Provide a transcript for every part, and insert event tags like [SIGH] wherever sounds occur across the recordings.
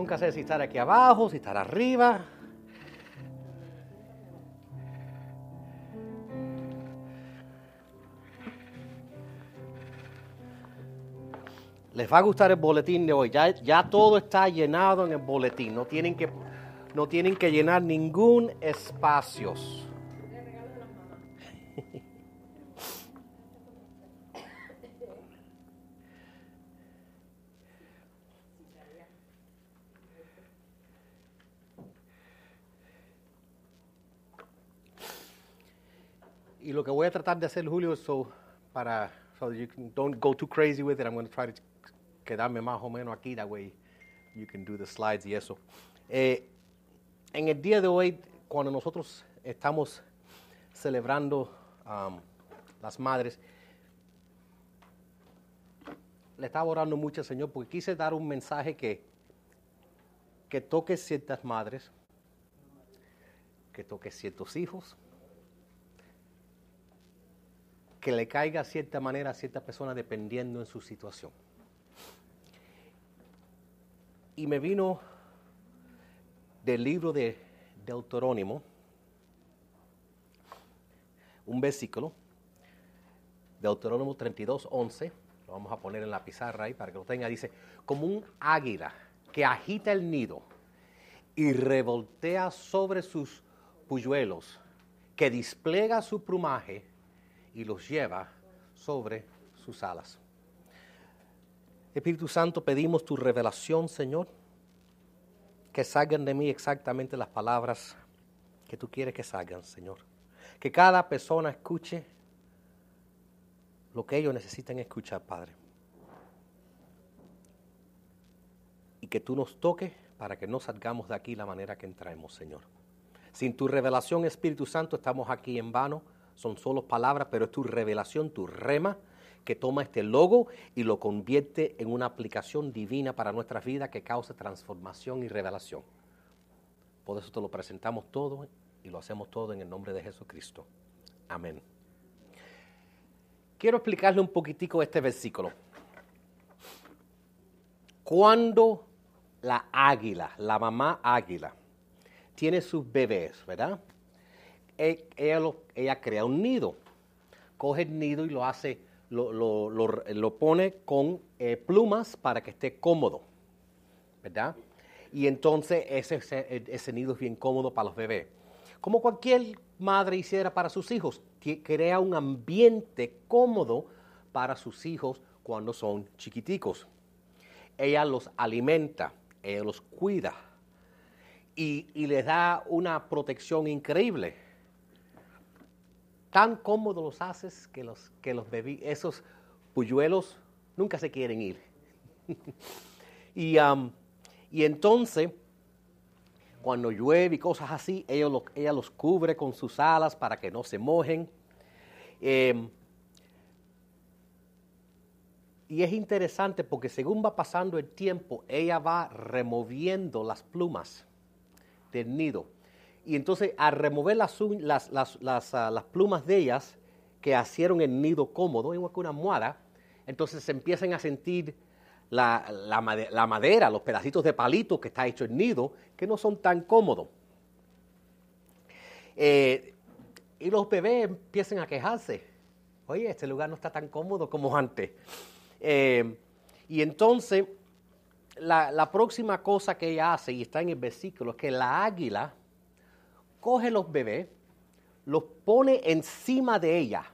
nunca sé si estar aquí abajo, si estar arriba. Les va a gustar el boletín de hoy. Ya, ya todo está llenado en el boletín. No tienen que, no tienen que llenar ningún espacio. Y lo que voy a tratar de hacer, Julio, so, para, so you can, don't go too crazy with it, I'm going to try to quedarme más o menos aquí, that way you can do the slides y eso. Eh, en el día de hoy, cuando nosotros estamos celebrando um, las madres, le estaba orando mucho al Señor porque quise dar un mensaje que, que toque ciertas madres, que toque ciertos hijos, que le caiga de cierta manera a cierta persona dependiendo en su situación. Y me vino del libro de Deuterónimo un versículo, Deuterónimo 32, 11, lo vamos a poner en la pizarra ahí para que lo tenga, dice, como un águila que agita el nido y revoltea sobre sus puyuelos, que despliega su plumaje y los lleva sobre sus alas. Espíritu Santo, pedimos tu revelación, Señor, que salgan de mí exactamente las palabras que tú quieres que salgan, Señor. Que cada persona escuche lo que ellos necesitan escuchar, Padre. Y que tú nos toques para que no salgamos de aquí la manera que entramos, Señor. Sin tu revelación, Espíritu Santo, estamos aquí en vano. Son solo palabras, pero es tu revelación, tu rema, que toma este logo y lo convierte en una aplicación divina para nuestras vidas que causa transformación y revelación. Por eso te lo presentamos todo y lo hacemos todo en el nombre de Jesucristo. Amén. Quiero explicarle un poquitico este versículo. Cuando la águila, la mamá águila, tiene sus bebés, ¿verdad? Ella, crea un nido, coge el nido y lo hace, lo, pone con eh, plumas para que esté cómodo, ¿verdad? Y entonces ese, nido es bien cómodo para los bebés. Como cualquier madre hiciera para sus hijos, crea un ambiente cómodo para sus hijos cuando son chiquiticos. Ella los alimenta, ella los cuida y les da una protección increíble. Tan cómodo los haces que los, que los bebés, esos polluelos nunca se quieren ir. [LAUGHS] y, y entonces, cuando llueve y cosas así, ella, ella los cubre con sus alas para que no se mojen. Em, y es interesante porque según va pasando el tiempo, ella va removiendo las plumas del nido. Y entonces al remover las, ah, las plumas de ellas, que hicieron el nido cómodo, igual que una almohada, entonces se empiezan a sentir la madera, los pedacitos de palito que está hecho el nido, que no son tan cómodos. Eh, y los bebés empiezan a quejarse. Oye, este lugar no está tan cómodo como antes. Eh, y entonces, la, la próxima cosa que ella hace, y está en el versículo, es que la águila coge los bebés, los pone encima de ella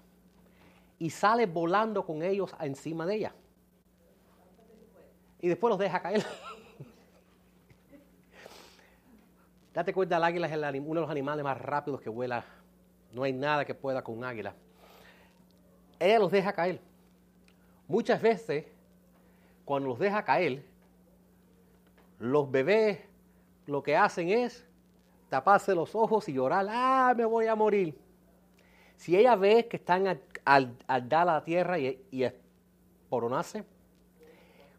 y sale volando con ellos encima de ella. Y después los deja caer. [LAUGHS] Date cuenta, el águila es uno de los animales más rápidos que vuela. No hay nada que pueda con un águila. Ella los deja caer. Muchas veces, cuando los deja caer, los bebés lo que hacen es taparse los ojos y llorar, ah, me voy a morir. Si ella ve que están al, al- al dar la tierra y, y esporonarse,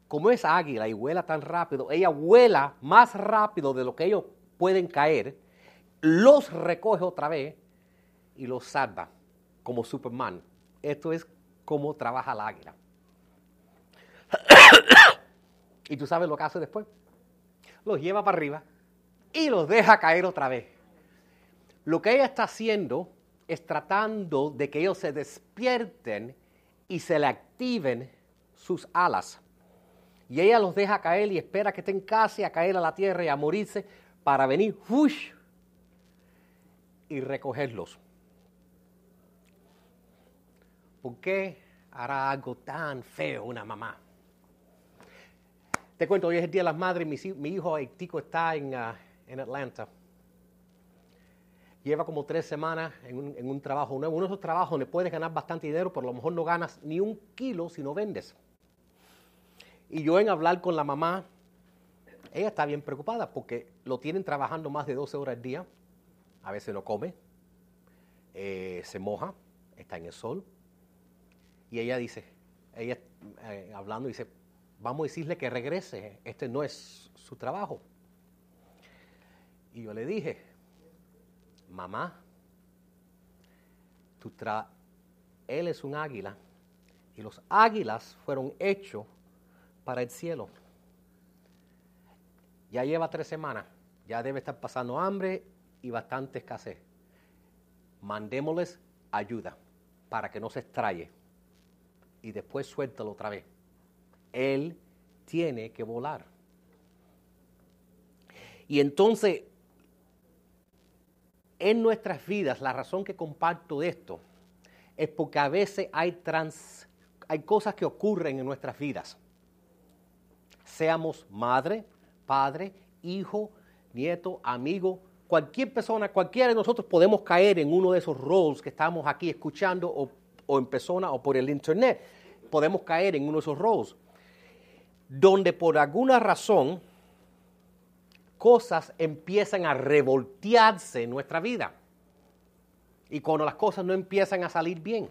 como es águila y vuela tan rápido, ella vuela más rápido de lo que ellos pueden caer, los recoge otra vez y los salva, como Superman. Esto es cómo trabaja el águila. [COUGHS] ¿Y tú sabes lo que hace después? los lleva para arriba y los deja caer otra vez. Lo que ella está haciendo es tratando de que ellos se despierten y se le activen sus alas. Y ella los deja caer y espera que estén casi a caer a la tierra y a morirse para venir y recogerlos. ¿Por qué hará algo tan feo una mamá? Te cuento, hoy es el Día de las Madres, mi, hijo Haitico está en, ah, en, Atlanta. Lleva como tres semanas en un, trabajo nuevo, uno de esos trabajos donde puedes ganar bastante dinero, pero a lo mejor no ganas ni un kilo si no vendes. Y yo en hablar con la mamá, ella está bien preocupada porque lo tienen trabajando más de 12 horas al día, a veces no come, eh, se moja, está en el sol. Y ella dice, ella eh, hablando dice, vamos a decirle que regrese, este no es su trabajo. Y yo le dije, mamá, tu él es un águila y los águilas fueron hechos para el cielo. Ya lleva tres semanas, ya debe estar pasando hambre y bastante escasez. Mandémosles ayuda para que no se extraye y después suéltalo otra vez. Él tiene que volar. Y entonces, en nuestras vidas, la razón que comparto esto es porque a veces hay, trans, hay cosas que ocurren en nuestras vidas. Seamos madre, padre, hijo, nieto, amigo, cualquier persona, cualquiera de nosotros podemos caer en uno de esos roles que estamos aquí escuchando o, o en persona o por el internet. Podemos caer en uno de esos roles donde por alguna razón cosas empiezan a revoltearse en nuestra vida. Y cuando las cosas no empiezan a salir bien.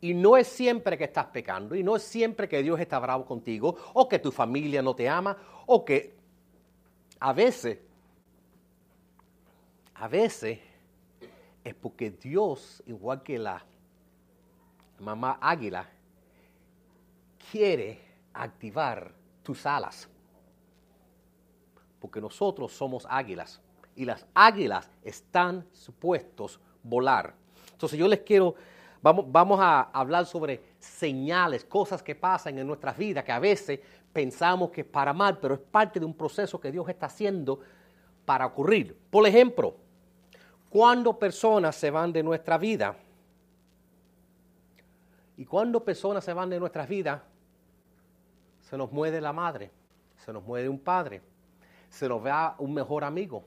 Y no es siempre que estás pecando, y no es siempre que Dios está bravo contigo, o que tu familia no te ama, o que a veces, a veces es porque Dios, igual que la mamá águila, quiere activar tus alas. Porque nosotros somos águilas y las águilas están supuestos volar. Entonces yo les quiero, vamos, vamos a hablar sobre señales, cosas que pasan en nuestras vidas que a veces pensamos que es para mal, pero es parte de un proceso que Dios está haciendo para ocurrir. Por ejemplo, cuando personas se van de nuestra vida, y cuando personas se van de nuestras vidas, se nos muere la madre, se nos muere un padre, se nos va un mejor amigo,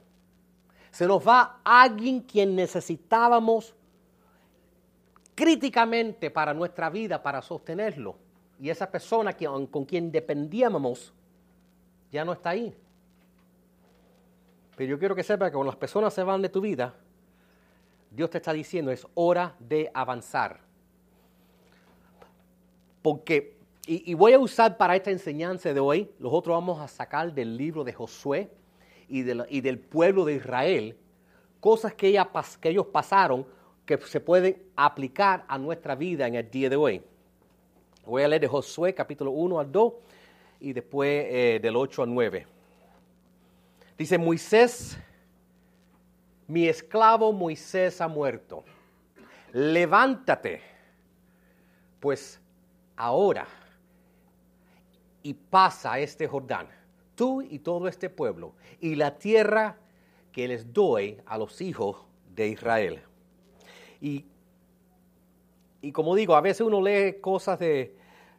se nos va alguien quien necesitábamos críticamente para nuestra vida, para sostenerlo. Y esa persona con quien dependíamos ya no está ahí. Pero yo quiero que sepa que cuando las personas se van de tu vida, Dios te está diciendo, es hora de avanzar. Porque y, voy a usar para esta enseñanza de hoy, los otros vamos a sacar del libro de Josué y, del pueblo de Israel, cosas que, ellos pasaron que se pueden aplicar a nuestra vida en el día de hoy. Voy a leer de Josué capítulo 1 al 2 y después eh, del 8 al 9. Dice, Moisés, mi esclavo Moisés ha muerto. Levántate, pues ahora y pasa este Jordán, tú y todo este pueblo, y la tierra que les doy a los hijos de Israel. Y, y como digo, a veces uno lee cosas de,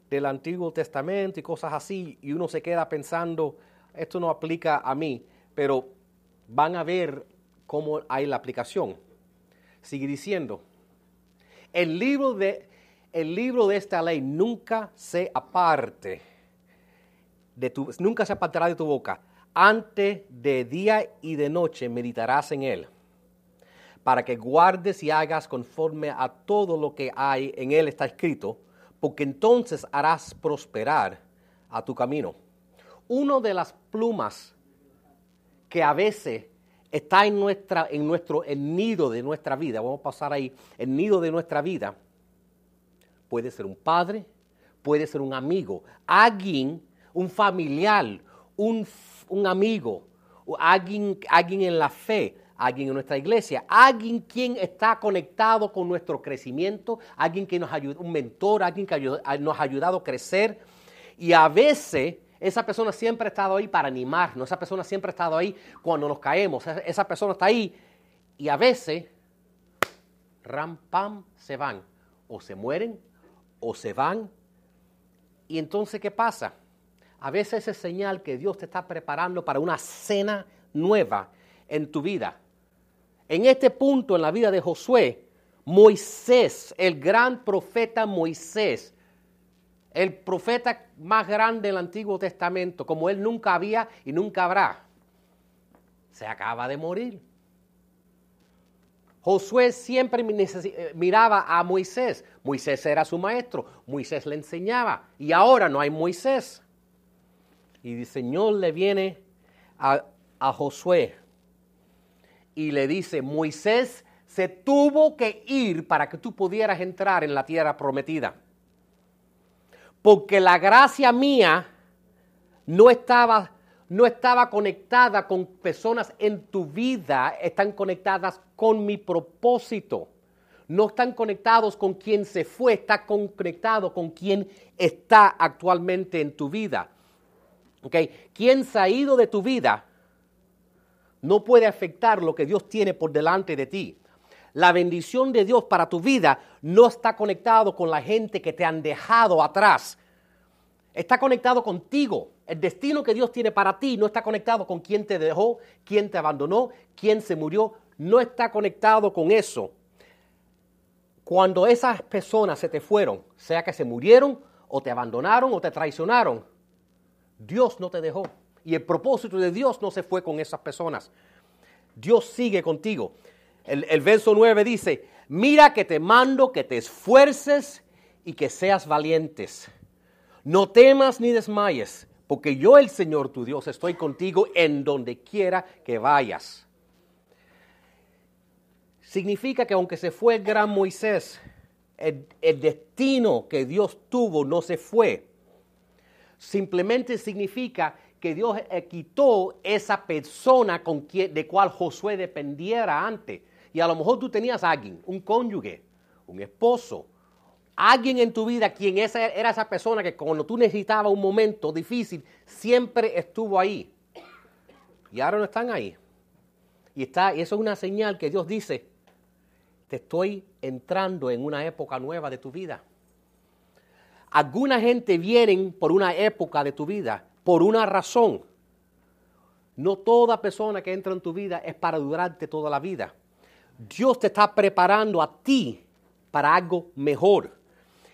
del Antiguo Testamento y cosas así, y uno se queda pensando, esto no aplica a mí, pero van a ver cómo hay la aplicación. Sigue diciendo, el libro de, el libro de esta ley nunca se aparte nunca se apartará de tu boca. Antes de día y de noche meditarás en él, para que guardes y hagas conforme a todo lo que hay en él está escrito, porque entonces harás prosperar a tu camino. Uno de las plumas que a veces está en, nuestra, en nuestro el nido de nuestra vida, vamos a pasar ahí, el nido de nuestra vida, puede ser un padre, puede ser un amigo, alguien un familiar, un, un amigo, alguien, alguien en la fe, alguien en nuestra iglesia, alguien quien está conectado con nuestro crecimiento, alguien que nos ayuda, un mentor, alguien que nos ha ayudado a crecer. Y a veces esa persona siempre ha estado ahí para animarnos, esa persona siempre ha estado ahí cuando nos caemos, esa persona está ahí y a veces, ram, pam, se van, o se mueren, o se van. Y entonces, ¿qué pasa? A veces es señal que Dios te está preparando para una cena nueva en tu vida. En este punto en la vida de Josué, Moisés, el gran profeta Moisés, el profeta más grande del Antiguo Testamento, como él nunca había y nunca habrá, se acaba de morir. Josué siempre eh, miraba a Moisés. Moisés era su maestro, Moisés le enseñaba y ahora no hay Moisés. Y el Señor le viene a, a Josué y le dice, Moisés se tuvo que ir para que tú pudieras entrar en la tierra prometida. Porque la gracia mía no estaba, no estaba conectada con personas en tu vida, están conectadas con mi propósito. No están conectados con quien se fue, está conectado con quien está actualmente en tu vida. ¿Okay? Quien se ha ido de tu vida no puede afectar lo que Dios tiene por delante de ti. La bendición de Dios para tu vida no está conectado con la gente que te han dejado atrás. Está conectado contigo. El destino que Dios tiene para ti no está conectado con quien te dejó, quien te abandonó, quien se murió. No está conectado con eso. Cuando esas personas se te fueron, sea que se murieron o te abandonaron o te traicionaron, Dios no te dejó. Y el propósito de Dios no se fue con esas personas. Dios sigue contigo. El, verso 9 dice, mira que te mando que te esfuerces y que seas valientes. No temas ni desmayes, porque yo el Señor tu Dios estoy contigo en donde quiera que vayas. Significa que aunque se fue el gran Moisés, el destino que Dios tuvo no se fue. Simplemente significa que Dios eh, quitó esa persona con quien, de cual Josué dependiera antes. Y a lo mejor tú tenías a alguien, un cónyuge, un esposo, alguien en tu vida quien esa, era esa persona que cuando tú necesitabas un momento difícil, siempre estuvo ahí. Y ahora no están ahí. Y, está, y eso es una señal que Dios dice, te estoy entrando en una época nueva de tu vida. Alguna gente vienen por una época de tu vida por una razón. No toda persona que entra en tu vida es para durarte toda la vida. Dios te está preparando a ti para algo mejor.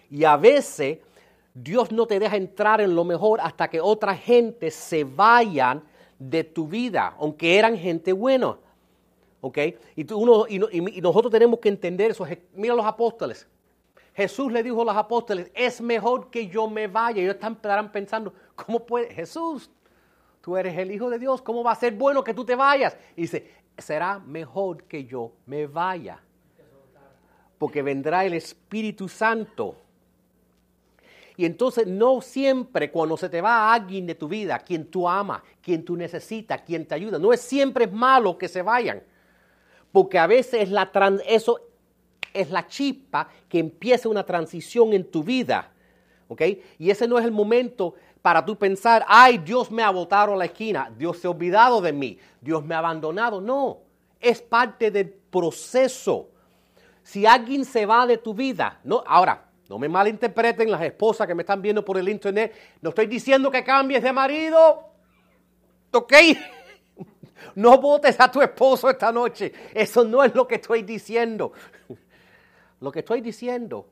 Y a veces Dios no te deja entrar en lo mejor hasta que otra gente se vayan de tu vida, aunque eran gente buena. ¿Ok? Y, uno, y, nosotros tenemos que entender eso. Mira los apóstoles. Jesús le dijo a los apóstoles, es mejor que yo me vaya. Ellos estarán pensando, ¿cómo puede Jesús? Tú eres el Hijo de Dios, ¿cómo va a ser bueno que tú te vayas? Y dice, será mejor que yo me vaya. Porque vendrá el Espíritu Santo. Y entonces no siempre cuando se te va alguien de tu vida, quien tú amas, quien tú necesitas, quien te ayuda, no es siempre malo que se vayan. Porque a veces la eso es la chispa que empieza una transición en tu vida. ¿Ok? Y ese no es el momento para tú pensar, ay, Dios me ha botado a la esquina, Dios se ha olvidado de mí, Dios me ha abandonado. No, es parte del proceso. Si alguien se va de tu vida, no, ahora, no me malinterpreten las esposas que me están viendo por el internet, no estoy diciendo que cambies de marido, ¿ok? [LAUGHS] No votes a tu esposo esta noche, eso no es lo que estoy diciendo. Lo que estoy diciendo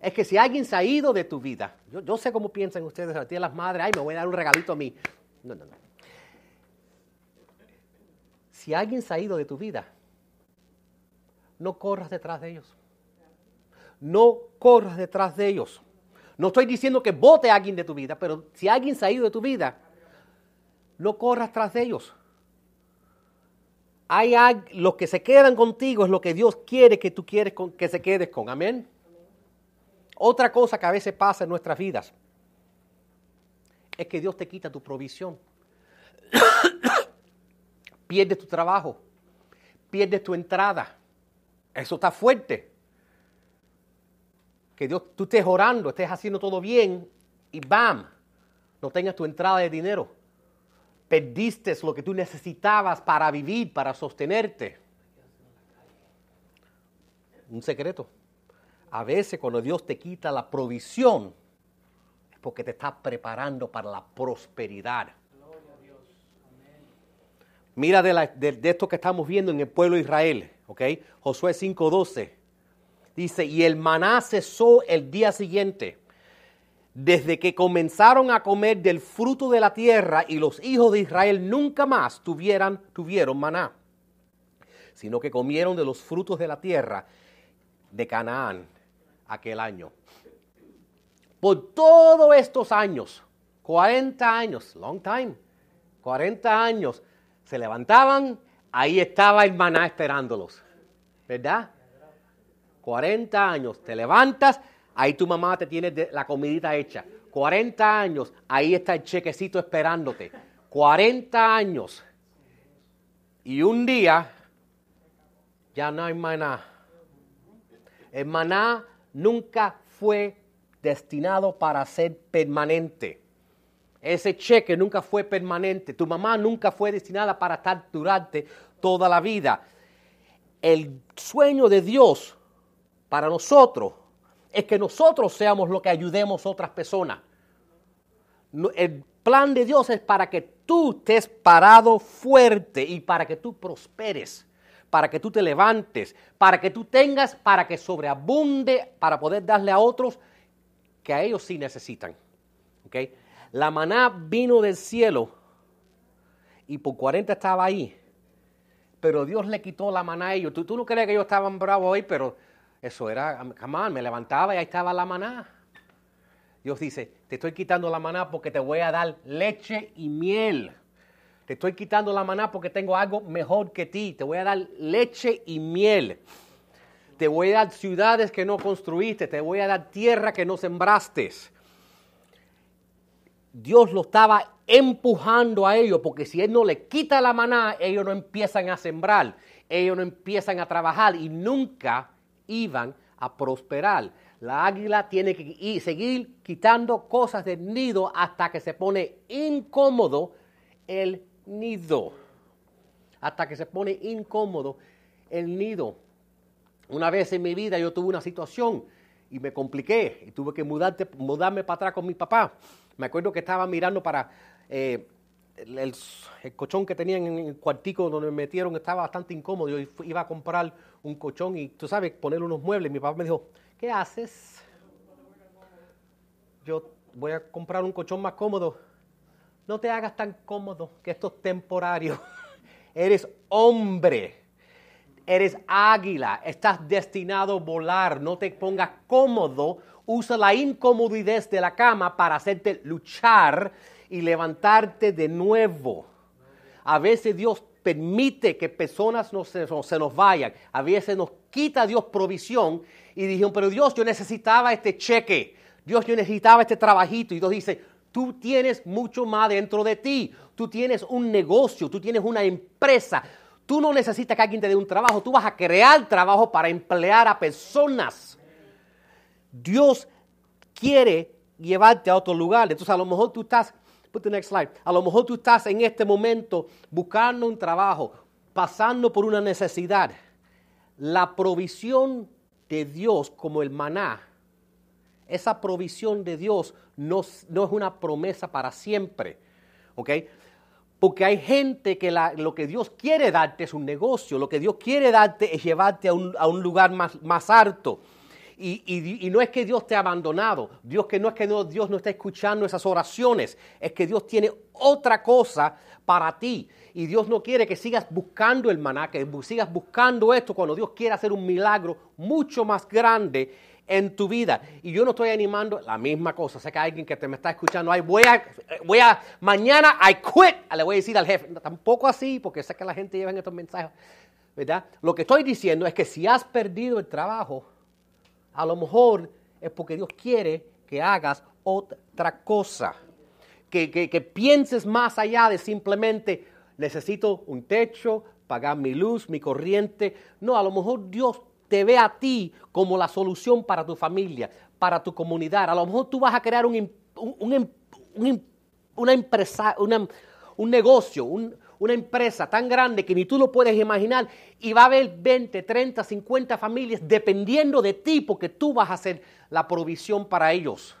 es que si alguien se ha ido de tu vida, yo, sé cómo piensan ustedes, a ti las madres, ay, me voy a dar un regalito a mí. No, no, no. Si alguien se ha ido de tu vida, no corras detrás de ellos. No corras detrás de ellos. No estoy diciendo que vote a alguien de tu vida, pero si alguien se ha ido de tu vida, no corras tras de ellos hay los que se quedan contigo es lo que Dios quiere que tú quieres que se quedes con. Amén. Otra cosa que a veces pasa en nuestras vidas es que Dios te quita tu provisión. [COUGHS] pierdes tu trabajo, pierdes tu entrada. Eso está fuerte. Que Dios, tú estés orando, estés haciendo todo bien y ¡bam! No tengas tu entrada de dinero. Perdiste lo que tú necesitabas para vivir, para sostenerte. Un secreto. A veces cuando Dios te quita la provisión, es porque te está preparando para la prosperidad. Mira de, esto que estamos viendo en el pueblo de Israel, ¿ok? Josué 5:12. Dice, y el maná cesó el día siguiente, desde que comenzaron a comer del fruto de la tierra y los hijos de Israel nunca más tuvieron maná, sino que comieron de los frutos de la tierra de Canaán aquel año. Por todos estos años, 40 años, long time, 40 años, se levantaban, ahí estaba el maná esperándolos. ¿Verdad? 40 años, te levantas, ahí tu mamá te tiene la comidita hecha. 40 años, ahí está el chequecito esperándote. 40 años. Y un día, ya no hay maná. El maná nunca fue destinado para ser permanente. Ese cheque nunca fue permanente. Tu mamá nunca fue destinada para estar durante toda la vida. El sueño de Dios para nosotros es que nosotros seamos lo que ayudemos a otras personas. El plan de Dios es para que tú estés parado fuerte y para que tú prosperes, para que tú te levantes, para que tú tengas, para que sobreabunde, para poder darle a otros que a ellos sí necesitan. ¿Okay? La maná vino del cielo y por 40 estaba ahí. Pero Dios le quitó la maná a ellos. ¿Tú, no crees que ellos estaban bravos ahí, pero eso era, jamás, me levantaba y ahí estaba la maná. Dios dice, te estoy quitando la maná porque te voy a dar leche y miel. Te estoy quitando la maná porque tengo algo mejor que ti. Te voy a dar leche y miel. Te voy a dar ciudades que no construiste. Te voy a dar tierra que no sembraste. Dios lo estaba empujando a ellos, porque si Él no le quita la maná, ellos no empiezan a sembrar, ellos no empiezan a trabajar y nunca iban a prosperar. La águila tiene que seguir quitando cosas del nido hasta que se pone incómodo el nido. Hasta que se pone incómodo el nido. Una vez en mi vida yo tuve una situación y me compliqué y tuve que mudarme para atrás con mi papá. Me acuerdo que estaba mirando para eh, el, colchón que tenían en el cuartico donde me metieron, estaba bastante incómodo. Yo iba a comprar un colchón y, tú sabes, poner unos muebles. Mi papá me dijo, ¿qué haces? Yo voy a comprar un colchón más cómodo. No te hagas tan cómodo, que esto es temporario. [LAUGHS] Eres hombre eres águila, estás destinado a volar, no te pongas cómodo usa la incomodidad de la cama para hacerte luchar y levantarte de nuevo. A veces Dios permite que personas no se, nos vayan. A veces nos quita Dios provisión y dijeron, pero Dios, yo necesitaba este cheque. Dios, yo necesitaba este trabajito. Y Dios dice, tú tienes mucho más dentro de ti. Tú tienes un negocio, tú tienes una empresa. Tú no necesitas que alguien te dé un trabajo. Tú vas a crear trabajo para emplear a personas. Dios quiere llevarte a otro lugar. Entonces a lo mejor tú estás, a lo mejor tú estás en este momento buscando un trabajo, pasando por una necesidad. La provisión de Dios como el maná, esa provisión de Dios no, es una promesa para siempre. ¿Ok? Porque hay gente que lo que Dios quiere darte es un negocio, lo que Dios quiere darte es llevarte a un, lugar más alto. Y, no es que Dios te ha abandonado, Dios que no es que Dios no está escuchando esas oraciones, es que Dios tiene otra cosa para ti. Y Dios no quiere que sigas buscando el maná, que sigas buscando esto cuando Dios quiere hacer un milagro mucho más grande en tu vida. Y yo no estoy animando la misma cosa. Sé que hay alguien que te me está escuchando, ay, voy a, voy a, mañana I quit, le voy a decir al jefe. tampoco así, porque sé que la gente lleva estos mensajes, ¿verdad? Lo que estoy diciendo es que si has perdido el trabajo, a lo mejor es porque Dios quiere que hagas otra cosa. que, que, que pienses más allá de simplemente necesito un techo, pagar mi luz, mi corriente. No, a lo mejor Dios te ve a ti como la solución para tu familia, para tu comunidad. A lo mejor tú vas a crear un, un, un, una empresa, un negocio, una empresa tan grande que ni tú lo puedes imaginar y va a haber 20, 30, 50 familias dependiendo de ti porque tú vas a hacer la provisión para ellos.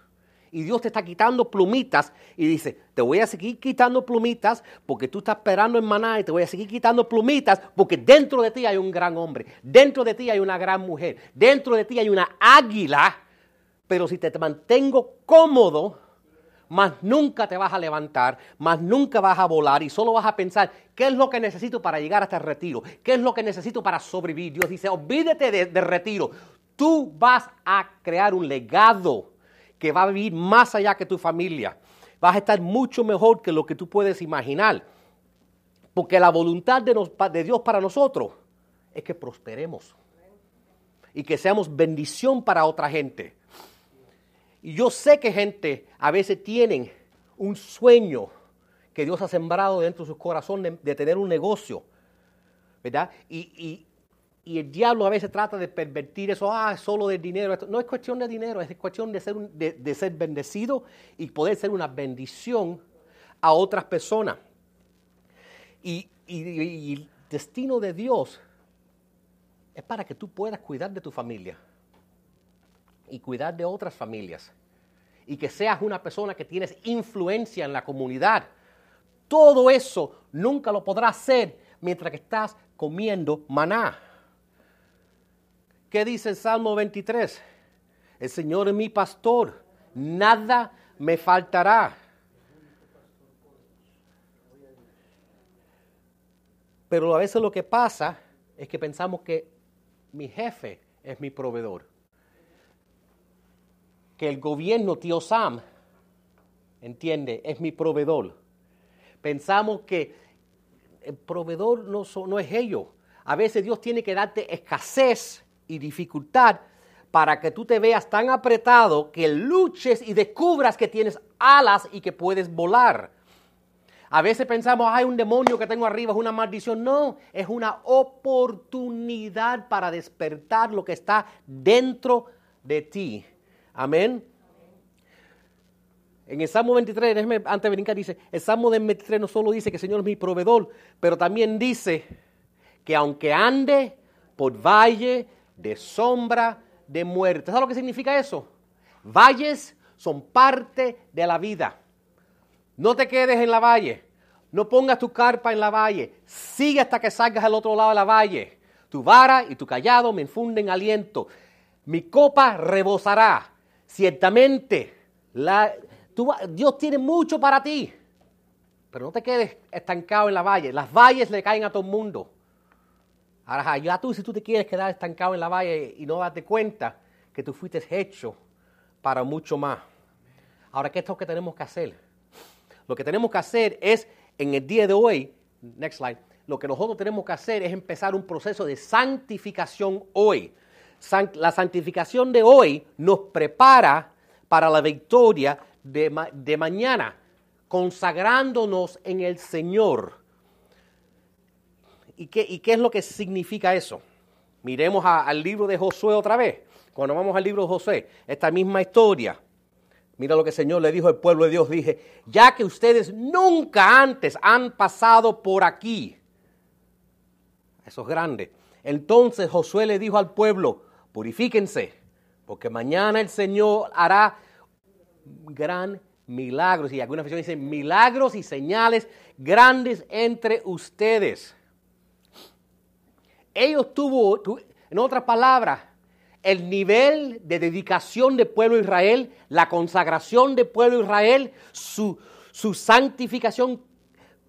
Y Dios te está quitando plumitas y dice, te voy a seguir quitando plumitas porque tú estás esperando en maná y te voy a seguir quitando plumitas porque dentro de ti hay un gran hombre, dentro de ti hay una gran mujer, dentro de ti hay una águila, pero si te mantengo cómodo, más nunca te vas a levantar, más nunca vas a volar y solo vas a pensar, ¿qué es lo que necesito para llegar hasta el retiro? ¿Qué es lo que necesito para sobrevivir? Dios dice, olvídate del de retiro, tú vas a crear un legado que va a vivir más allá que tu familia. Vas a estar mucho mejor que lo que tú puedes imaginar. Porque la voluntad de, Dios para nosotros es que prosperemos y que seamos bendición para otra gente. Y yo sé que gente a veces tienen un sueño que Dios ha sembrado dentro de su corazón de, tener un negocio, ¿verdad? y, el diablo a veces trata de pervertir eso, ah, solo del dinero. No es cuestión de dinero, es cuestión de ser, de, ser bendecido y poder ser una bendición a otras personas. Y, el destino de Dios es para que tú puedas cuidar de tu familia y cuidar de otras familias. Y que seas una persona que tienes influencia en la comunidad. Todo eso nunca lo podrás hacer mientras que estás comiendo maná. ¿Qué dice el Salmo 23? El Señor es mi pastor, nada me faltará. Pero a veces lo que pasa es que pensamos que mi jefe es mi proveedor. Que el gobierno, tío Sam, entiende, es mi proveedor. Pensamos que el proveedor no, es ello. A veces Dios tiene que darte escasez y dificultad para que tú te veas tan apretado que luches y descubras que tienes alas y que puedes volar. A veces pensamos, hay un demonio que tengo arriba, es una maldición. No, es una oportunidad para despertar lo que está dentro de ti. Amén. En el Salmo 23, déjeme antes de brincar, dice, el Salmo 23 no solo dice que el Señor es mi proveedor, pero también dice que aunque ande por valle de sombra de muerte. ¿Sabes lo que significa eso? Valles son parte de la vida. No te quedes en la valle. No pongas tu carpa en la valle. Sigue hasta que salgas al otro lado de la valle. Tu vara y tu callado me infunden aliento. Mi copa rebosará. Ciertamente, Dios tiene mucho para ti. Pero no te quedes estancado en la valle. Las valles le caen a todo el mundo. Ahora, ya tú, si tú te quieres quedar estancado en la valle y no darte cuenta que tú fuiste hecho para mucho más. Ahora, ¿qué es lo que tenemos que hacer? Lo que tenemos que hacer es, en el día de hoy, next slide, lo que nosotros tenemos que hacer es empezar un proceso de santificación hoy. La santificación de hoy nos prepara para la victoria de, de mañana, consagrándonos en el Señor ¿Y qué, es lo que significa eso? Miremos al libro de Josué otra vez. Cuando vamos al libro de Josué, esta misma historia. Mira lo que el Señor le dijo al pueblo de Dios. Dije, ya que ustedes nunca antes han pasado por aquí. Eso es grande. Entonces Josué le dijo al pueblo, purifíquense, porque mañana el Señor hará gran milagros. Y algunas versiones dicen milagros y señales grandes entre ustedes ellos tuvo, en otras palabras, el nivel de dedicación del pueblo de Israel, la consagración del pueblo de Israel, su, su santificación,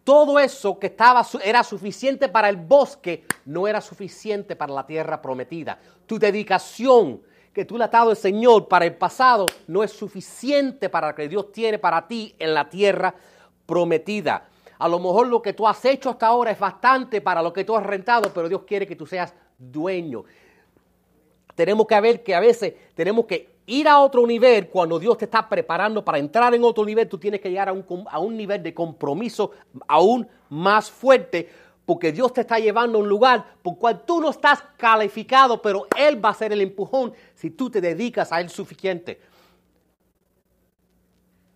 todo eso que estaba, era suficiente para el bosque, no era suficiente para la tierra prometida. Tu dedicación que tú le has dado al Señor para el pasado no es suficiente para lo que Dios tiene para ti en la tierra prometida. A lo mejor lo que tú has hecho hasta ahora es bastante para lo que tú has rentado, pero Dios quiere que tú seas dueño. Tenemos que ver que a veces tenemos que ir a otro nivel, cuando Dios te está preparando para entrar en otro nivel, tú tienes que llegar a un, a un nivel de compromiso aún más fuerte, porque Dios te está llevando a un lugar por cual tú no estás calificado, pero Él va a ser el empujón si tú te dedicas a Él suficiente.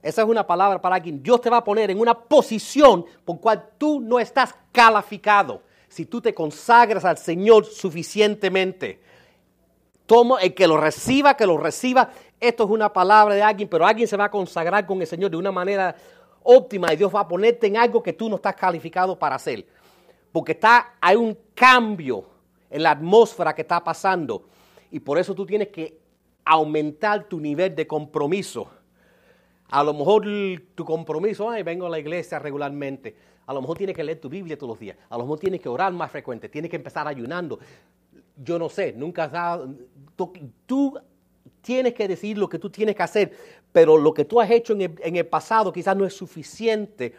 Esa es una palabra para quien Dios te va a poner en una posición por cual tú no estás calificado. Si tú te consagras al Señor suficientemente. El que lo reciba, que lo reciba. Esto es una palabra de alguien, pero alguien se va a consagrar con el Señor de una manera óptima y Dios va a ponerte en algo que tú no estás calificado para hacer. Porque está, hay un cambio en la atmósfera que está pasando y por eso tú tienes que aumentar tu nivel de compromiso a lo mejor tu compromiso, ay, vengo a la iglesia regularmente. A lo mejor tienes que leer tu Biblia todos los días. A lo mejor tienes que orar más frecuente. Tienes que empezar ayunando. Yo no sé, nunca has dado. Tú, tienes que decir lo que tú tienes que hacer, pero lo que tú has hecho en el, pasado quizás no es suficiente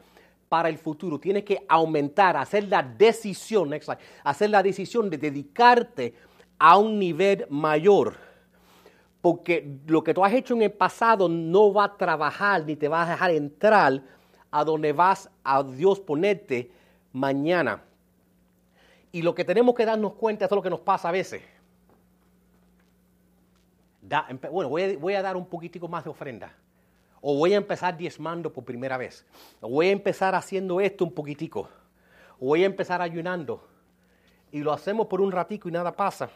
para el futuro. Tienes que aumentar, hacer la decisión, hacer la decisión de dedicarte a un nivel mayor porque lo que tú has hecho en el pasado no va a trabajar ni te va a dejar entrar a donde vas a Dios ponerte mañana. Y lo que tenemos que darnos cuenta, es lo que nos pasa a veces. bueno, voy a, dar un poquitico más de ofrenda. O voy a empezar diezmando por primera vez. O voy a empezar haciendo esto un poquitico. O voy a empezar ayunando. Y lo hacemos por un ratico y nada pasa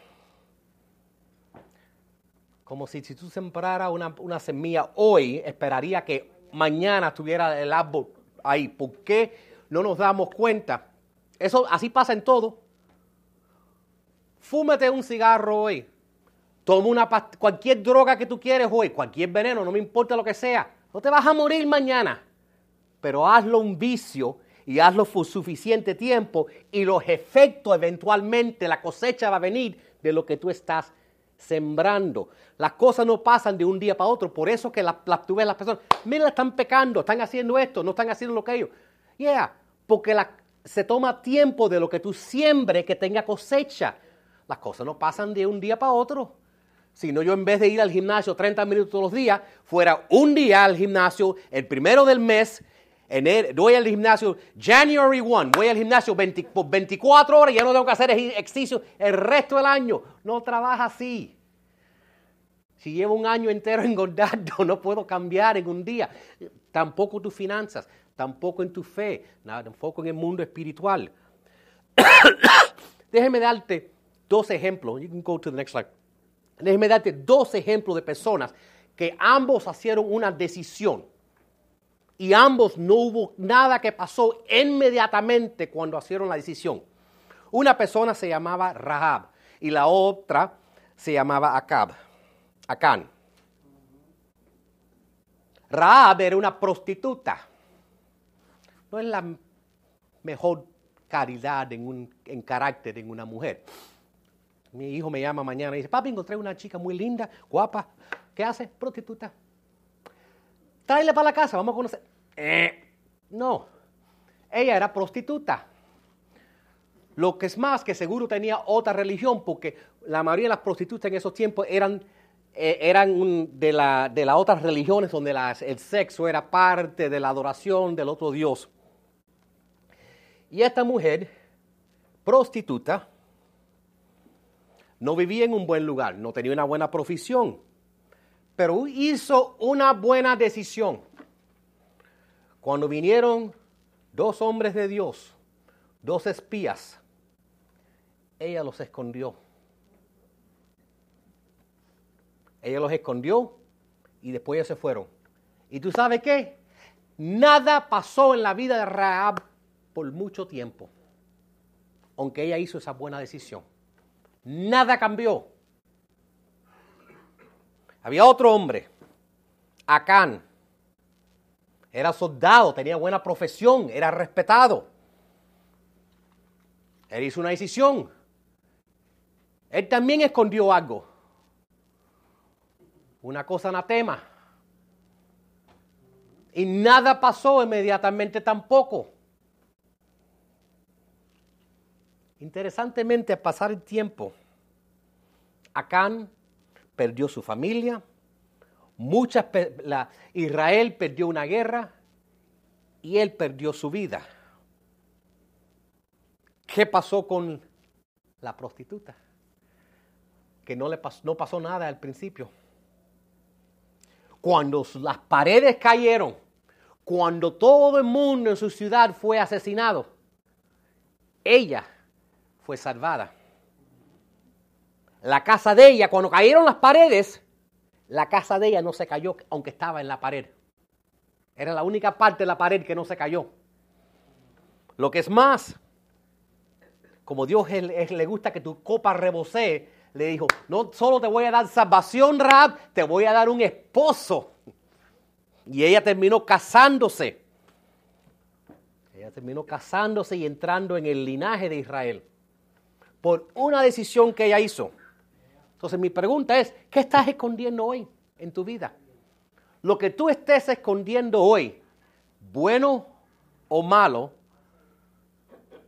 como si, si tú sembrara una, una, semilla hoy, esperaría que mañana estuviera el árbol ahí. ¿Por qué no nos damos cuenta? Eso así pasa en todo. Fúmate un cigarro hoy. Toma una cualquier droga que tú quieres hoy, cualquier veneno, no me importa lo que sea. No te vas a morir mañana. Pero hazlo un vicio y hazlo por suficiente tiempo y los efectos eventualmente, la cosecha va a venir de lo que tú estás sembrando. Las cosas no pasan de un día para otro. Por eso que la, tú ves las personas, mira, están pecando, están haciendo esto, no están haciendo lo que ellos. Yeah, porque se toma tiempo de lo que tú siembres que tenga cosecha. Las cosas no pasan de un día para otro. Si no, yo en vez de ir al gimnasio 30 minutos todos los días, fuera un día al gimnasio, el primero del mes, en voy al gimnasio January 1, voy al gimnasio 24 horas ya no tengo que hacer ejercicio el resto del año. No trabaja así. Si llevo un año entero [LAUGHS] engordando, no puedo cambiar en un día. Tampoco tus finanzas, tampoco en tu fe, nada, tampoco en el mundo espiritual. [COUGHS] Déjeme darte dos ejemplos. You can go to the next slide. Déjeme darte dos ejemplos de personas que ambos hicieron una decisión y ambos no hubo nada que pasó inmediatamente cuando hicieron la decisión. Una persona se llamaba Rahab y la otra se llamaba Acab, Acán. Rahab era una prostituta. No es la mejor caridad en, un, en carácter en una mujer. Mi hijo me llama mañana y dice, papi, encontré una chica muy linda, guapa. ¿Qué hace? Prostituta tráele para la casa, vamos a conocer. Eh, no, ella era prostituta. Lo que es más, que seguro tenía otra religión, porque la mayoría de las prostitutas en esos tiempos eran, eh, eran de, de las otras religiones donde el sexo era parte de la adoración del otro Dios. Y esta mujer, prostituta, no vivía en un buen lugar, no tenía una buena profesión pero hizo una buena decisión. Cuando vinieron dos hombres de Dios, dos espías, ella los escondió. Ella los escondió y después ellos se fueron. ¿Y tú sabes qué? Nada pasó en la vida de Raab por mucho tiempo, aunque ella hizo esa buena decisión. Nada cambió. Había otro hombre, Acán. Era soldado, tenía buena profesión, era respetado. Él hizo una decisión. Él también escondió algo. Una cosa anatema. Y nada pasó inmediatamente tampoco. Interesantemente, al pasar el tiempo, Acán perdió su familia, Muchas, la, Israel perdió una guerra y él perdió su vida. ¿Qué pasó con la prostituta? Que no, le pasó, no pasó nada al principio. Cuando las paredes cayeron, cuando todo el mundo en su ciudad fue asesinado, ella fue salvada. La casa de ella, cuando cayeron las paredes, la casa de ella no se cayó, aunque estaba en la pared. Era la única parte de la pared que no se cayó. Lo que es más, como Dios le gusta que tu copa rebosee, le dijo, no solo te voy a dar salvación, Rab, te voy a dar un esposo. Y ella terminó casándose. Ella terminó casándose y entrando en el linaje de Israel. Por una decisión que ella hizo. Entonces mi pregunta es, ¿qué estás escondiendo hoy en tu vida? Lo que tú estés escondiendo hoy, bueno o malo,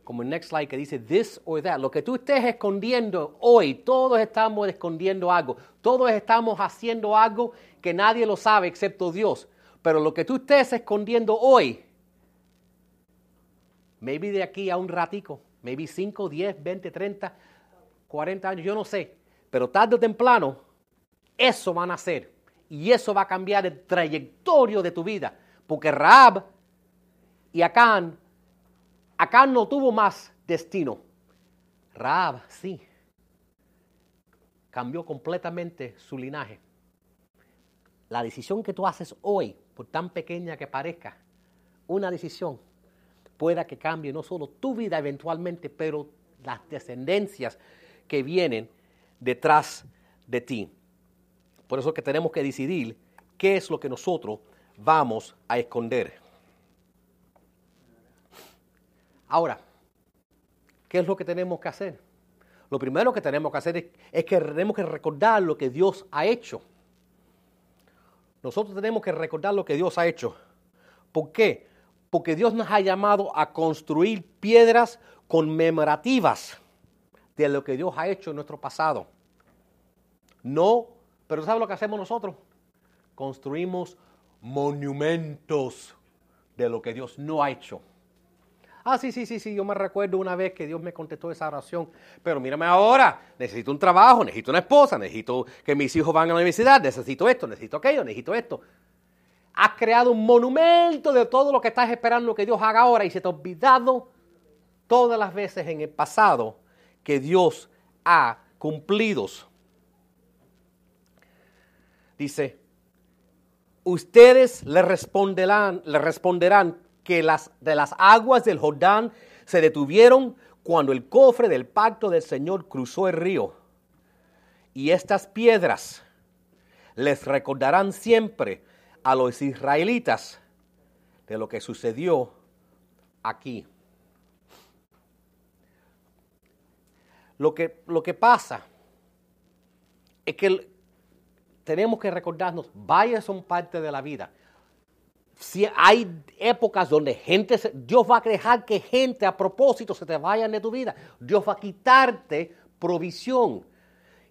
como el next slide que dice this or that, lo que tú estés escondiendo hoy, todos estamos escondiendo algo, todos estamos haciendo algo que nadie lo sabe excepto Dios, pero lo que tú estés escondiendo hoy, maybe de aquí a un ratico, maybe 5, 10, 20, 30, 40 años, yo no sé, pero tarde o temprano, eso van a ser y eso va a cambiar el trayectorio de tu vida, porque Raab y Acán Acá no tuvo más destino. Raab, sí. Cambió completamente su linaje. La decisión que tú haces hoy, por tan pequeña que parezca, una decisión, pueda que cambie no solo tu vida eventualmente, pero las descendencias que vienen detrás de ti. Por eso es que tenemos que decidir qué es lo que nosotros vamos a esconder. Ahora, ¿qué es lo que tenemos que hacer? Lo primero que tenemos que hacer es, que tenemos que recordar lo que Dios ha hecho. Nosotros tenemos que recordar lo que Dios ha hecho. ¿Por qué? Porque Dios nos ha llamado a construir piedras conmemorativas de lo que Dios ha hecho en nuestro pasado. No, pero ¿sabe lo que hacemos nosotros? Construimos monumentos de lo que Dios no ha hecho. Ah, sí, sí, sí, sí, yo me recuerdo una vez que Dios me contestó esa oración, pero mírame ahora, necesito un trabajo, necesito una esposa, necesito que mis hijos van a la universidad, necesito esto, necesito aquello, necesito esto. Has creado un monumento de todo lo que estás esperando que Dios haga ahora y se te ha olvidado todas las veces en el pasado que Dios ha cumplido. Dice, ustedes le responderán, le responderán que las, de las aguas del Jordán se detuvieron cuando el cofre del pacto del Señor cruzó el río. Y estas piedras les recordarán siempre a los israelitas de lo que sucedió aquí. Lo que, lo que pasa es que tenemos que recordarnos, vaya son parte de la vida si hay épocas donde gente, Dios va a dejar que gente a propósito se te vayan de tu vida. Dios va a quitarte provisión.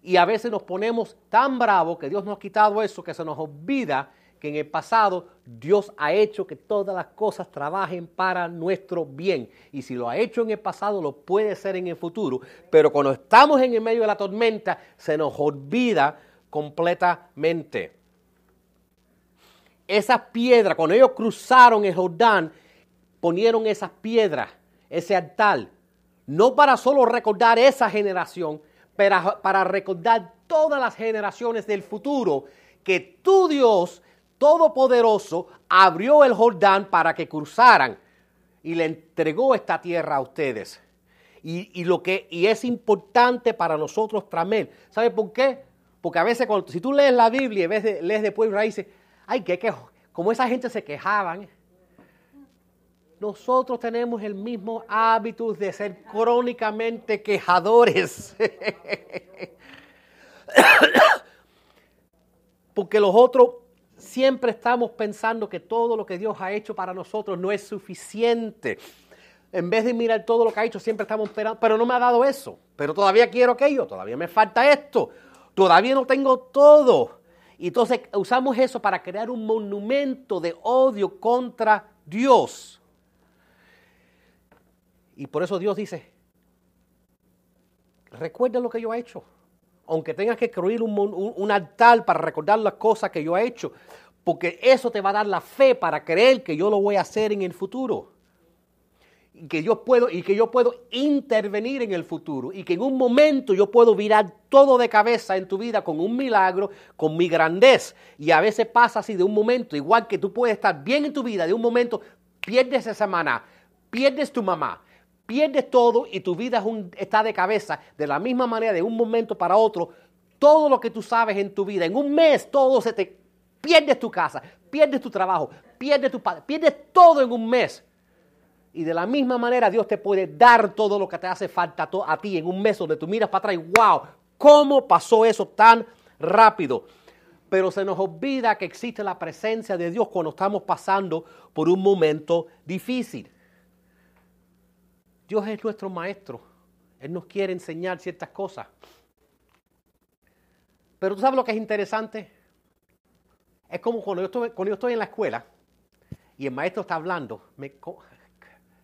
Y a veces nos ponemos tan bravos que Dios nos ha quitado eso que se nos olvida que en el pasado Dios ha hecho que todas las cosas trabajen para nuestro bien. Y si lo ha hecho en el pasado, lo puede hacer en el futuro. Pero cuando estamos en el medio de la tormenta, se nos olvida completamente esas piedras, cuando ellos cruzaron el Jordán, ponieron esas piedras, ese altar, no para solo recordar esa generación, pero para recordar todas las generaciones del futuro, que tu Dios Todopoderoso abrió el Jordán para que cruzaran y le entregó esta tierra a ustedes. Y, lo que, y es importante para nosotros también. ¿Sabe por qué? Porque a veces cuando, si tú lees la Biblia y ves lees después y dices, ay, qué quejo. Como esa gente se quejaban, nosotros tenemos el mismo hábito de ser crónicamente quejadores. [LAUGHS] Porque los otros siempre estamos pensando que todo lo que Dios ha hecho para nosotros no es suficiente. En vez de mirar todo lo que ha hecho, siempre estamos esperando, pero no me ha dado eso, pero todavía quiero aquello, todavía me falta esto, todavía no tengo todo. Y entonces usamos eso para crear un monumento de odio contra Dios. Y por eso Dios dice, recuerda lo que yo he hecho. Aunque tengas que construir un, altar para recordar las cosas que yo he hecho, porque eso te va a dar la fe para creer que yo lo voy a hacer en el futuro y que yo puedo y que yo puedo intervenir en el futuro y que en un momento yo puedo virar todo de cabeza en tu vida con un milagro, con mi grandez. Y a veces pasa así de un momento, igual que tú puedes estar bien en tu vida, de un momento pierdes esa semana, pierdes tu mamá, pierdes todo y tu vida está de cabeza. De la misma manera, de un momento para otro, todo lo que tú sabes en tu vida, en un mes todo se te pierdes tu casa, pierdes tu trabajo, pierdes tu padre, pierdes todo en un mes. Y de la misma manera Dios te puede dar todo lo que te hace falta a ti en un mes donde tú miras para atrás y wow, ¿cómo pasó eso tan rápido? Pero se nos olvida que existe la presencia de Dios cuando estamos pasando por un momento difícil. Dios es nuestro maestro. Él nos quiere enseñar ciertas cosas. Pero tú sabes lo que es interesante. Es como cuando yo estoy, en la escuela y el maestro está hablando. Me,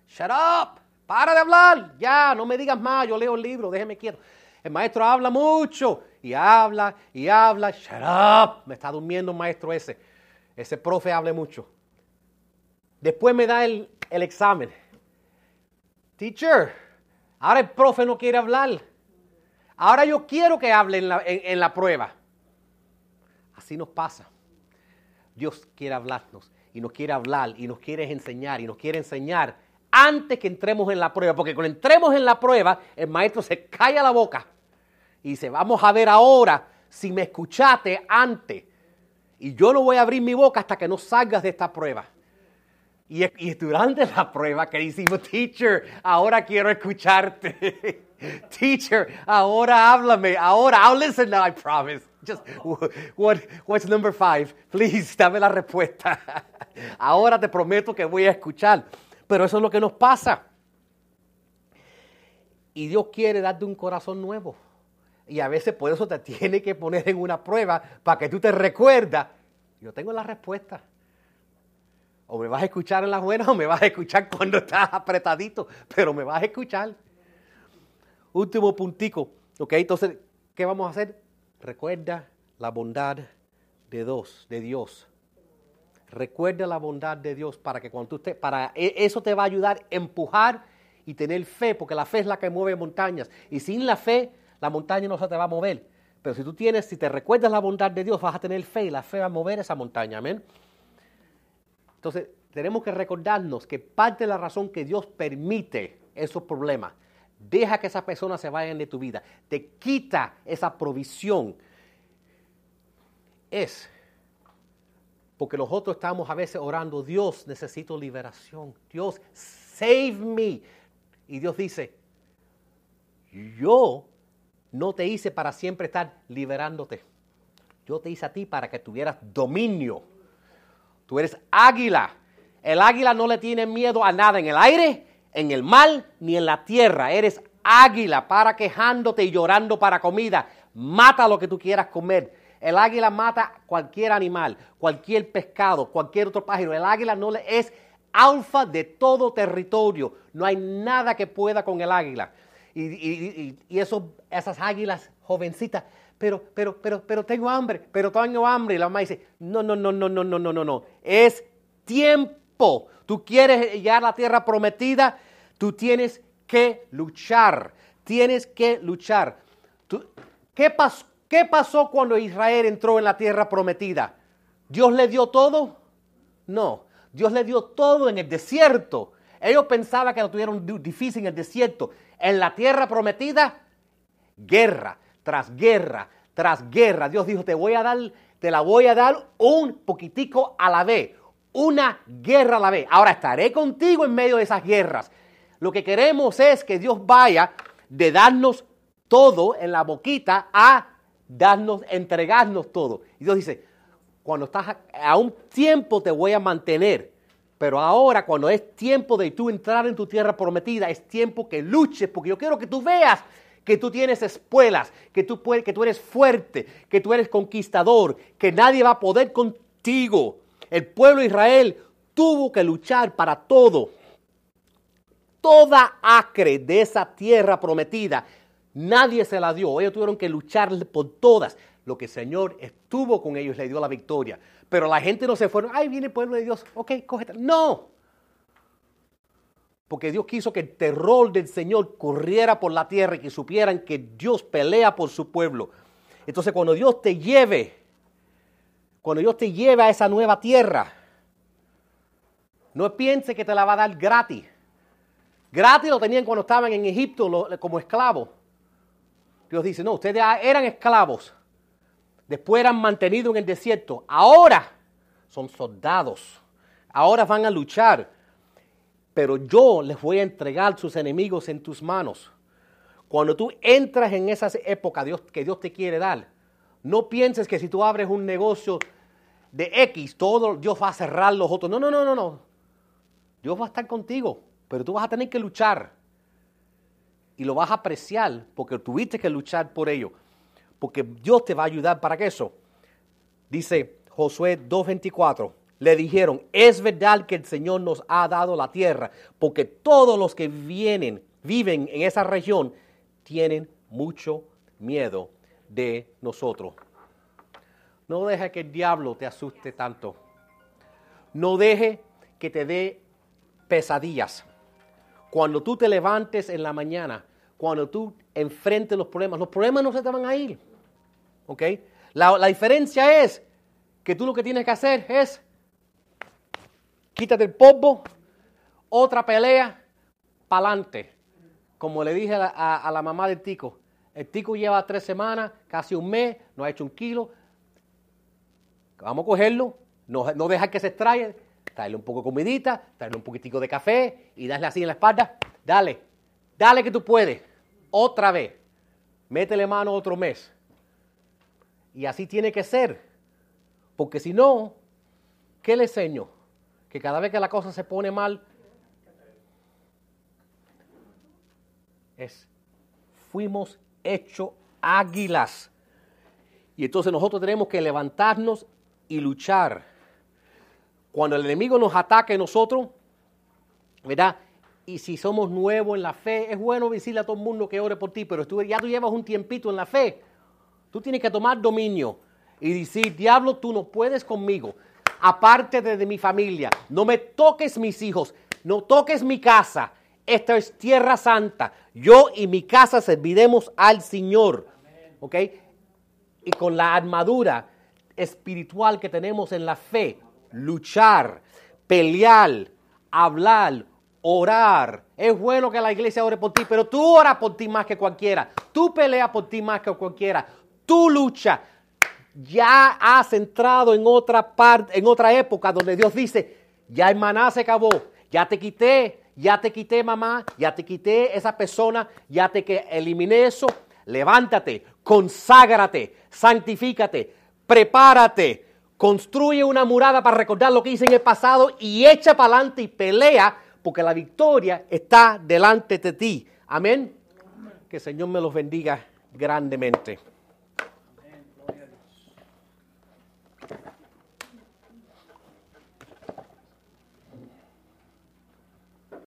Shut up. Para de hablar. Ya, no me digas más. Yo leo el libro. Déjeme quieto. El maestro habla mucho. Y habla y habla. Shut up. Me está durmiendo el maestro ese. Ese profe habla mucho. Después me da el, examen. Teacher, ahora el profe no quiere hablar. Ahora yo quiero que hable en la, en la prueba. Así nos pasa. Dios quiere hablarnos y nos quiere hablar y nos quiere enseñar y nos quiere enseñar antes que entremos en la prueba, porque cuando entremos en la prueba, el maestro se calla la boca y dice, vamos a ver ahora si me escuchaste antes. Y yo no voy a abrir mi boca hasta que no salgas de esta prueba. Y, durante la prueba que decimos, teacher, ahora quiero escucharte. [LAUGHS] teacher, ahora háblame. Ahora, I'll listen now, I promise. Just, what, what's number five? Please, [LAUGHS] dame la respuesta. [LAUGHS] ahora te prometo que voy a escuchar. Pero eso es lo que nos pasa. Y Dios quiere darte un corazón nuevo. Y a veces por eso te tiene que poner en una prueba para que tú te recuerdas. Yo tengo la respuesta. O me vas a escuchar en las buenas o me vas a escuchar cuando estás apretadito, pero me vas a escuchar. Último puntico. Ok, entonces, ¿qué vamos a hacer? Recuerda la bondad de Dios, de Dios. Recuerda la bondad de Dios para que cuando tú para e, eso te va a ayudar a empujar y tener fe, porque la fe es la que mueve montañas. Y sin la fe, la montaña no se te va a mover. Pero si tú tienes, si te recuerdas la bondad de Dios, vas a tener fe y la fe va a mover esa montaña. Amén. Entonces, tenemos que recordarnos que parte de la razón que Dios permite esos problemas, deja que esas personas se vayan de tu vida, te quita esa provisión, es porque nosotros estamos a veces orando, Dios, necesito liberación. Dios, save me. Y Dios dice, yo no te hice para siempre estar liberándote. Yo te hice a ti para que tuvieras dominio. Tú eres águila. El águila no le tiene miedo a nada en el aire, en el mar, ni en la tierra. Eres águila para quejándote y llorando para comida. Mata lo que tú quieras comer el águila mata cualquier animal, cualquier pescado, cualquier otro pájaro. El águila no le, es alfa de todo territorio. No hay nada que pueda con el águila. Y, esas águilas jovencitas, pero, pero, pero, pero tengo hambre, pero tengo hambre. Y la mamá dice, no, no, no, no, no, no, no, no, no. Es tiempo. Tú quieres llegar a la tierra prometida, tú tienes que luchar. Tienes que luchar. ¿Qué pasó? ¿Qué pasó cuando Israel entró en la tierra prometida? ¿Dios le dio todo? No, Dios le dio todo en el desierto. Ellos pensaban que lo tuvieron difícil en el desierto. En la tierra prometida, guerra tras guerra tras guerra. Dios dijo, te voy a dar, te la voy a dar un poquitico a la vez, una guerra a la vez. Ahora estaré contigo en medio de esas guerras. Lo que queremos es que Dios vaya de darnos todo en la boquita a darnos, entregarnos todo. Y Dios dice, cuando estás a, un tiempo te voy a mantener, pero ahora cuando es tiempo de tú entrar en tu tierra prometida, es tiempo que luches, porque yo quiero que tú veas que tú tienes espuelas, que tú, puedes, que tú eres fuerte, que tú eres conquistador, que nadie va a poder contigo. El pueblo de Israel tuvo que luchar para todo. Toda acre de esa tierra prometida, nadie se la dio. Ellos tuvieron que luchar por todas. Lo que el Señor estuvo con ellos le dio la victoria. Pero la gente no se fue, ay, viene el pueblo de Dios, ok, cógete. No. Porque Dios quiso que el terror del Señor corriera por la tierra y que supieran que Dios pelea por su pueblo. Entonces cuando Dios te lleve, cuando Dios te lleve a esa nueva tierra, no piense que te la va a dar gratis. Gratis lo tenían cuando estaban en Egipto como esclavos. Dios dice, no, ustedes eran esclavos. Después eran mantenidos en el desierto. Ahora son soldados. Ahora van a luchar. Pero yo les voy a entregar sus enemigos en tus manos. Cuando tú entras en esa época Dios, que Dios te quiere dar, no pienses que si tú abres un negocio de X, todo Dios va a cerrar los otros. No, no, no, no, no. Dios va a estar contigo, pero tú vas a tener que luchar. Y lo vas a apreciar porque tuviste que luchar por ello porque Dios te va a ayudar para que eso. Dice Josué 2.24, le dijeron, es verdad que el Señor nos ha dado la tierra, porque todos los que vienen, viven en esa región, tienen mucho miedo de nosotros. No deje que el diablo te asuste tanto. No deje que te dé pesadillas. Cuando tú te levantes en la mañana, cuando tú enfrentes los problemas, los problemas no se te van a ir. ¿Ok? La, la diferencia es que tú lo que tienes que hacer es quítate el polvo, otra pelea, pa'lante. Como le dije a, la mamá del tico, el tico lleva tres semanas, casi un mes, no ha hecho un kilo. Vamos a cogerlo, no, no dejar que se extraiga, traerle un poco de comidita, traerle un poquitico de café y darle así en la espalda. Dale, dale que tú puedes. Otra vez. Métele mano otro mes. Y así tiene que ser. Porque si no, ¿qué le enseño? Que cada vez que la cosa se pone mal, es, fuimos hechos águilas. Y entonces nosotros tenemos que levantarnos y luchar. Cuando el enemigo nos ataque nosotros, ¿verdad? Y si somos nuevos en la fe, es bueno decirle a todo el mundo que ore por ti, pero tú, ya tú llevas un tiempito en la fe. Tú tienes que tomar dominio y decir, diablo, tú no puedes conmigo. Aparte de, mi familia, no me toques mis hijos, no toques mi casa. Esta es tierra santa. Yo y mi casa serviremos al Señor. ¿Ok? Y con la armadura espiritual que tenemos en la fe, luchar, pelear, hablar, orar. Es bueno que la iglesia ore por ti, pero tú oras por ti más que cualquiera. Tú peleas por ti más que cualquiera tu lucha. Ya has entrado en otra parte, en otra época donde Dios dice, ya el maná se acabó, ya te quité, ya te quité mamá, ya te quité esa persona, ya te que eliminé eso. Levántate, conságrate, santifícate, prepárate, construye una murada para recordar lo que hice en el pasado y echa para adelante y pelea porque la victoria está delante de ti. Amén. Que el Señor me los bendiga grandemente.